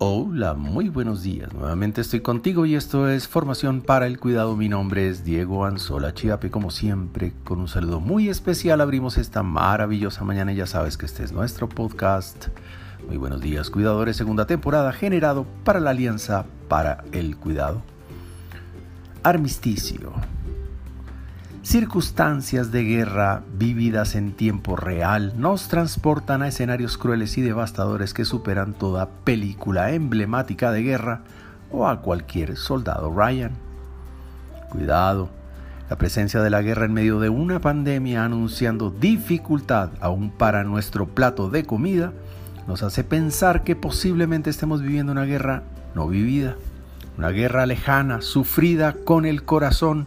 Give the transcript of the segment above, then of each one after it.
Hola, muy buenos días. Nuevamente estoy contigo y esto es Formación para el Cuidado. Mi nombre es Diego Anzola Chiape. Como siempre, con un saludo muy especial abrimos esta maravillosa mañana ya sabes que este es nuestro podcast. Muy buenos días, cuidadores. Segunda temporada generado para la Alianza para el Cuidado. Armisticio. Circunstancias de guerra vividas en tiempo real nos transportan a escenarios crueles y devastadores que superan toda película emblemática de guerra o a cualquier soldado Ryan. Cuidado, la presencia de la guerra en medio de una pandemia anunciando dificultad aún para nuestro plato de comida nos hace pensar que posiblemente estemos viviendo una guerra no vivida, una guerra lejana, sufrida con el corazón,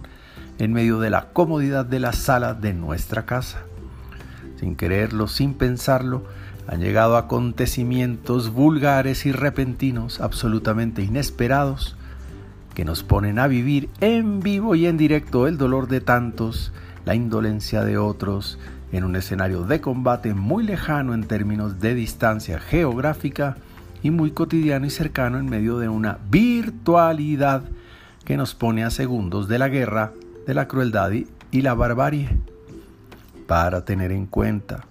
en medio de la comodidad de la sala de nuestra casa. Sin quererlo, sin pensarlo, han llegado acontecimientos vulgares y repentinos, absolutamente inesperados, que nos ponen a vivir en vivo y en directo el dolor de tantos, la indolencia de otros, en un escenario de combate muy lejano en términos de distancia geográfica y muy cotidiano y cercano en medio de una virtualidad que nos pone a segundos de la guerra de la crueldad y la barbarie. Para tener en cuenta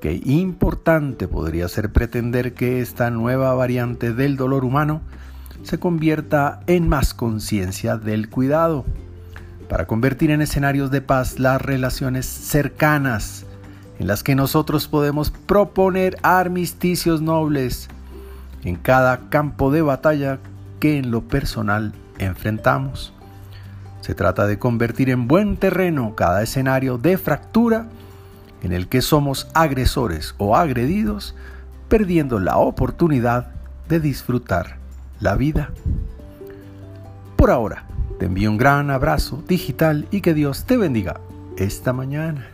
que importante podría ser pretender que esta nueva variante del dolor humano se convierta en más conciencia del cuidado, para convertir en escenarios de paz las relaciones cercanas, en las que nosotros podemos proponer armisticios nobles en cada campo de batalla que en lo personal enfrentamos. Se trata de convertir en buen terreno cada escenario de fractura en el que somos agresores o agredidos, perdiendo la oportunidad de disfrutar la vida. Por ahora, te envío un gran abrazo digital y que Dios te bendiga esta mañana.